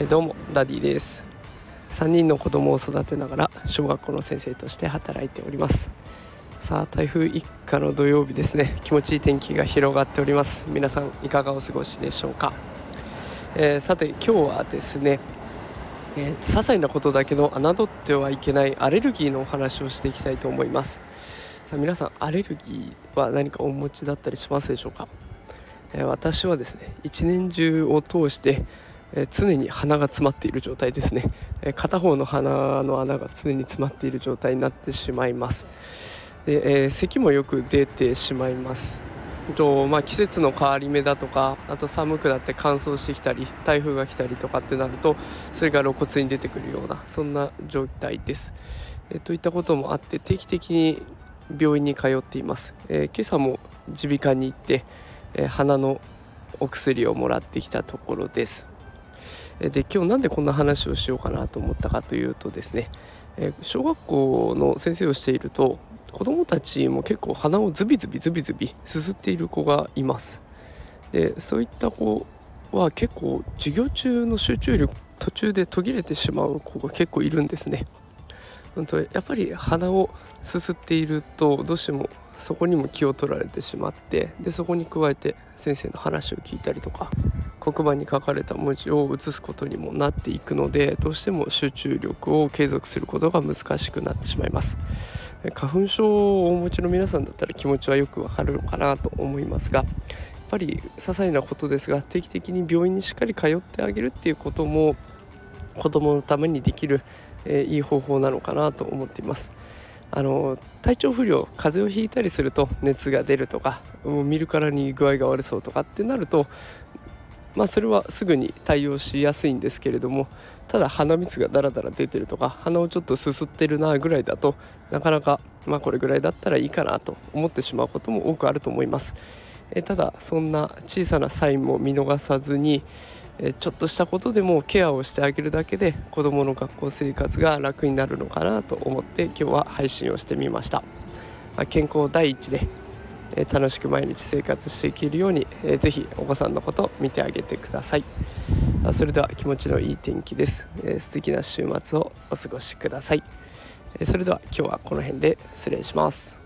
えどうもダディです。3人の子供を育てながら小学校の先生として働いております。さあ台風一過の土曜日ですね。気持ちいい天気が広がっております。皆さんいかがお過ごしでしょうか、えー、さて今日はですねえー、些細なことだけど侮ってはいけないアレルギーのお話をしていきたいと思います。さあ皆さんアレルギーは何かお持ちだったりしますでしょうか、えー、私はですね一年中を通してえ常に鼻が詰まっている状態ですね、え片方の鼻の穴が常に詰まっている状態になってしまいます。で、えー、咳もよく出てしまいます。と、まあ、季節の変わり目だとかあと寒くなって乾燥してきたり台風が来たりとかってなるとそれが露骨に出てくるようなそんな状態です、え、といったこともあって定期的に病院に通っています、えー、今朝も耳鼻科に行って、え鼻のお薬をもらってきたところです。で今日なんでこんな話をしようかなと思ったかというとですねえ小学校の先生をしていると子どもたちも結構鼻をズビズビズビズビすすっている子がいます。でそういった子は結構授業中の集中力途中で途切れてしまう子が結構いるんですね。本当やっぱり鼻をすすっているとどうしてもそこにも気を取られてしまってでそこに加えて先生の話を聞いたりとか黒板に書かれた文字を写すことにもなっていくのでどうしても集中力を継続することが難しくなってしまいます。花粉症をお持ちの皆さんだったら気持ちはよくわかるのかなと思いますがやっぱり些細なことですが定期的に病院にしっかり通ってあげるっていうことも子供のためにできる、え、いい方法なのかなと思っていますあの体調不良風邪をひいたりすると熱が出るとかもう見るからに具合が悪そうとかってなるとまあそれはすぐに対応しやすいんですけれどもただ鼻水がダラダラ出てるとか鼻をちょっとすすってるなぐらいだとなかなかまあこれぐらいだったらいいかなと思ってしまうことも多くあると思います。えただそんな小さなサインも見逃さずにえちょっとしたことでもケアをしてあげるだけで子どもの学校生活が楽になるのかなと思って今日は配信をしてみました、まあ、健康第一で、え楽しく毎日生活していけるように、えー、ぜひお子さんのこと見てあげてください。それでは気持ちのいい天気です、え、素敵な週末をお過ごしください、えそれでは今日はこの辺で失礼します。